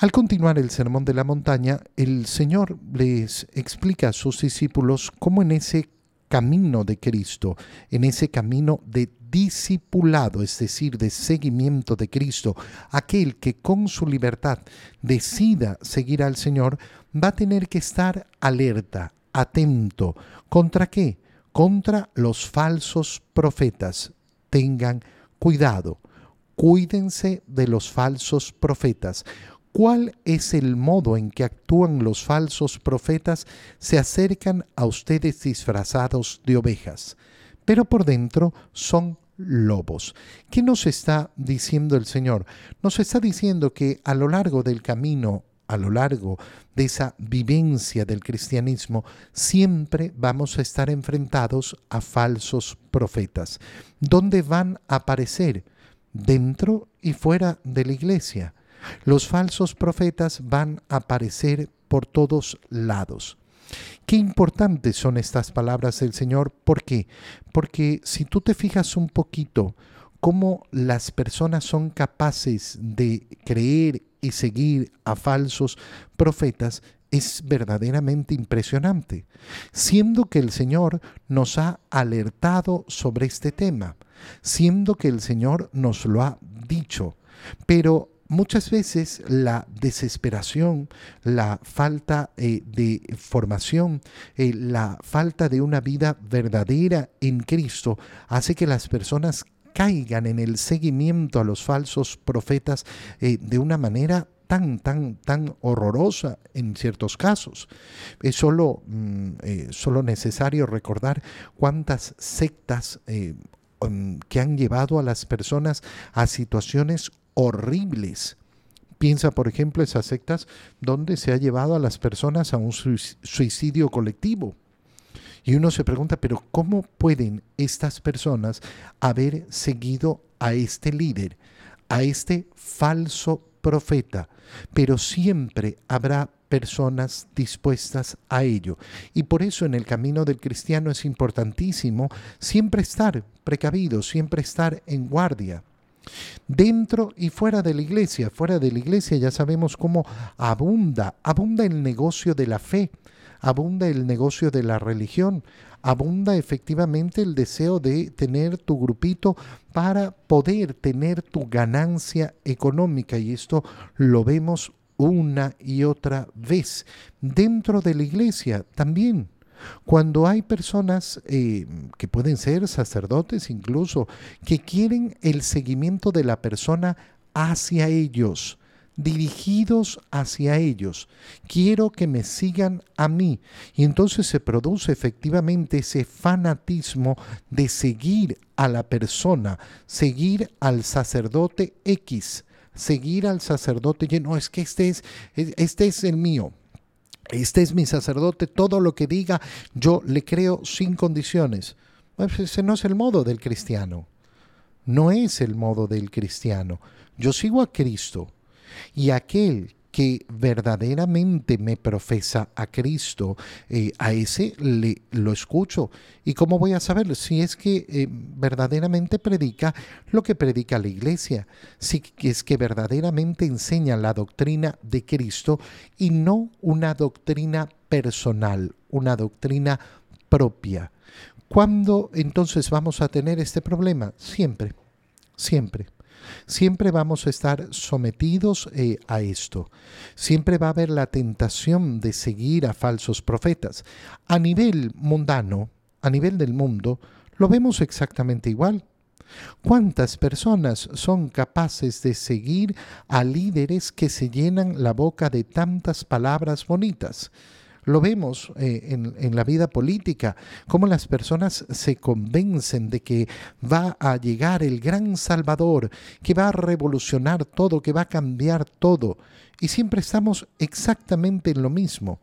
Al continuar el sermón de la montaña, el Señor les explica a sus discípulos cómo en ese camino de Cristo, en ese camino de discipulado, es decir, de seguimiento de Cristo, aquel que con su libertad decida seguir al Señor, va a tener que estar alerta, atento. ¿Contra qué? Contra los falsos profetas. Tengan cuidado. Cuídense de los falsos profetas. ¿Cuál es el modo en que actúan los falsos profetas? Se acercan a ustedes disfrazados de ovejas, pero por dentro son lobos. ¿Qué nos está diciendo el Señor? Nos está diciendo que a lo largo del camino, a lo largo de esa vivencia del cristianismo, siempre vamos a estar enfrentados a falsos profetas. ¿Dónde van a aparecer? Dentro y fuera de la iglesia. Los falsos profetas van a aparecer por todos lados. Qué importantes son estas palabras del Señor. ¿Por qué? Porque si tú te fijas un poquito cómo las personas son capaces de creer y seguir a falsos profetas, es verdaderamente impresionante, siendo que el Señor nos ha alertado sobre este tema, siendo que el Señor nos lo ha dicho, pero muchas veces la desesperación, la falta eh, de formación, eh, la falta de una vida verdadera en Cristo hace que las personas caigan en el seguimiento a los falsos profetas eh, de una manera tan, tan, tan horrorosa en ciertos casos. Es solo, mm, solo necesario recordar cuántas sectas mm, que han llevado a las personas a situaciones horribles. Piensa, por ejemplo, esas sectas donde se ha llevado a las personas a un suicidio colectivo. Y uno se pregunta, pero ¿cómo pueden estas personas haber seguido a este líder, a este falso profeta? Pero siempre habrá personas dispuestas a ello. Y por eso en el camino del cristiano es importantísimo siempre estar precavido, siempre estar en guardia dentro y fuera de la iglesia. Fuera de la iglesia ya sabemos cómo abunda, abunda el negocio de la fe, abunda el negocio de la religión, abunda efectivamente el deseo de tener tu grupito para poder tener tu ganancia económica y esto lo vemos una y otra vez. Dentro de la iglesia también cuando hay personas eh, que pueden ser sacerdotes incluso, que quieren el seguimiento de la persona hacia ellos, dirigidos hacia ellos. Quiero que me sigan a mí. Y entonces se produce efectivamente ese fanatismo de seguir a la persona, seguir al sacerdote X, seguir al sacerdote Y. No, es que este es, este es el mío. Este es mi sacerdote, todo lo que diga yo le creo sin condiciones. Pues ese no es el modo del cristiano. No es el modo del cristiano. Yo sigo a Cristo y aquel que verdaderamente me profesa a Cristo, eh, a ese le, lo escucho. ¿Y cómo voy a saber si es que eh, verdaderamente predica lo que predica la iglesia? Si es que verdaderamente enseña la doctrina de Cristo y no una doctrina personal, una doctrina propia. ¿Cuándo entonces vamos a tener este problema? Siempre, siempre. Siempre vamos a estar sometidos eh, a esto. Siempre va a haber la tentación de seguir a falsos profetas. A nivel mundano, a nivel del mundo, lo vemos exactamente igual. ¿Cuántas personas son capaces de seguir a líderes que se llenan la boca de tantas palabras bonitas? Lo vemos eh, en, la vida política, cómo las personas se convencen de que va a llegar el gran Salvador, que va a revolucionar todo, que va a cambiar todo. Y siempre estamos exactamente en lo mismo.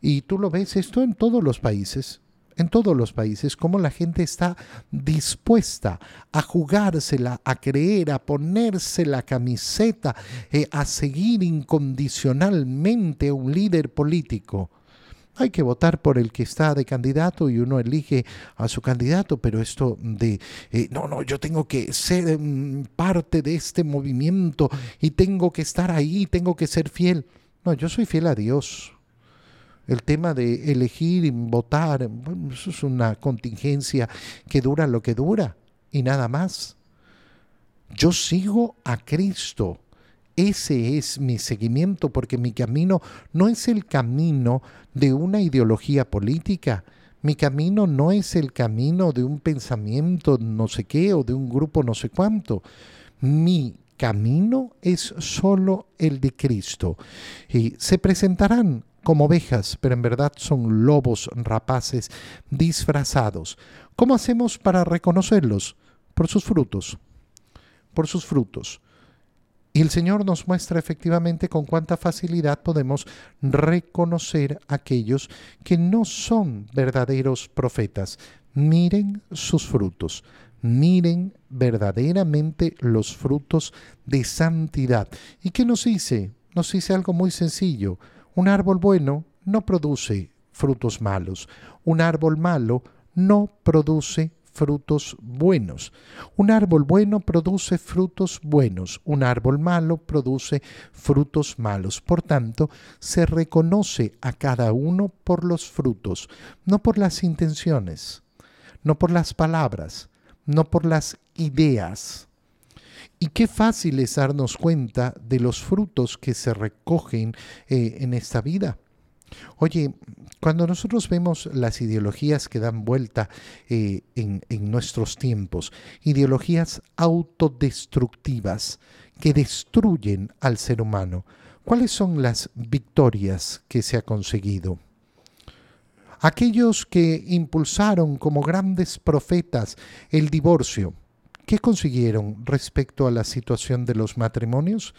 Y tú lo ves esto en todos los países en todos los países, cómo la gente está dispuesta a jugársela, a creer, a ponerse la camiseta, eh, a seguir incondicionalmente a un líder político. Hay que votar por el que está de candidato y uno elige a su candidato, pero esto de, eh, no, no, yo tengo que ser mm, parte de este movimiento y tengo que estar ahí, tengo que ser fiel. No, yo soy fiel a Dios. El tema de elegir y votar, eso es una contingencia que dura lo que dura y nada más. Yo sigo a Cristo. Ese es mi seguimiento porque mi camino no es el camino de una ideología política. Mi camino no es el camino de un pensamiento no sé qué o de un grupo no sé cuánto. Mi camino es solo el de Cristo. Y se presentarán como ovejas, pero en verdad son lobos rapaces disfrazados. ¿Cómo hacemos para reconocerlos? Por sus frutos. Por sus frutos. Y el Señor nos muestra efectivamente con cuánta facilidad podemos reconocer aquellos que no son verdaderos profetas. Miren sus frutos, miren verdaderamente los frutos de santidad. ¿Y qué nos dice? Nos dice algo muy sencillo. Un árbol bueno no produce frutos malos. Un árbol malo no produce frutos buenos. Un árbol bueno produce frutos buenos, un árbol malo produce frutos malos. Por tanto, se reconoce a cada uno por los frutos, no por las intenciones, no por las palabras, no por las ideas. Y qué fácil es darnos cuenta de los frutos que se recogen eh, en esta vida. Oye, cuando nosotros vemos las ideologías que dan vuelta eh, en, en nuestros tiempos, ideologías autodestructivas que destruyen al ser humano, ¿cuáles son las victorias que se ha conseguido? Aquellos que impulsaron como grandes profetas el divorcio, ¿qué consiguieron respecto a la situación de los matrimonios?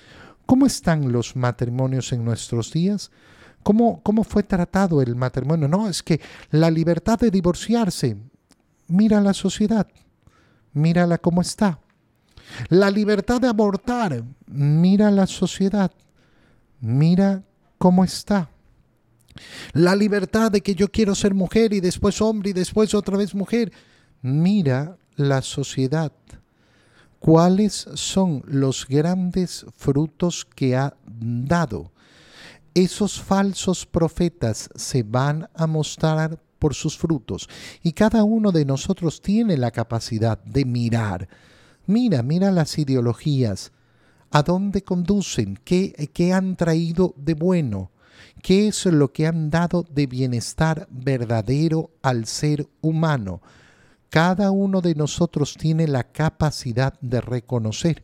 ¿Cómo están los matrimonios en nuestros días? ¿Cómo, ¿Cómo fue tratado el matrimonio? No, es que la libertad de divorciarse, mira la sociedad, mírala cómo está. La libertad de abortar, mira la sociedad, mira cómo está. La libertad de que yo quiero ser mujer y después hombre y después otra vez mujer, mira la sociedad. ¿Cuáles son los grandes frutos que ha dado? Esos falsos profetas se van a mostrar por sus frutos. Y cada uno de nosotros tiene la capacidad de mirar. Mira, mira las ideologías. ¿A dónde conducen? ¿Qué, qué han traído de bueno? ¿Qué es lo que han dado de bienestar verdadero al ser humano? Cada uno de nosotros tiene la capacidad de reconocer.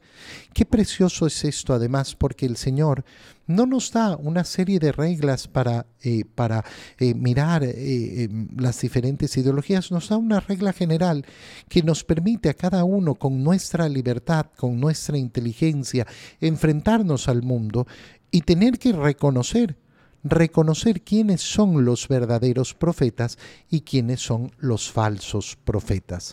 Qué precioso es esto además porque el Señor no nos da una serie de reglas para, eh, para eh, mirar eh, em, las diferentes ideologías, nos da una regla general que nos permite a cada uno con nuestra libertad, con nuestra inteligencia, enfrentarnos al mundo y tener que reconocer reconocer quiénes son los verdaderos profetas y quiénes son los falsos profetas.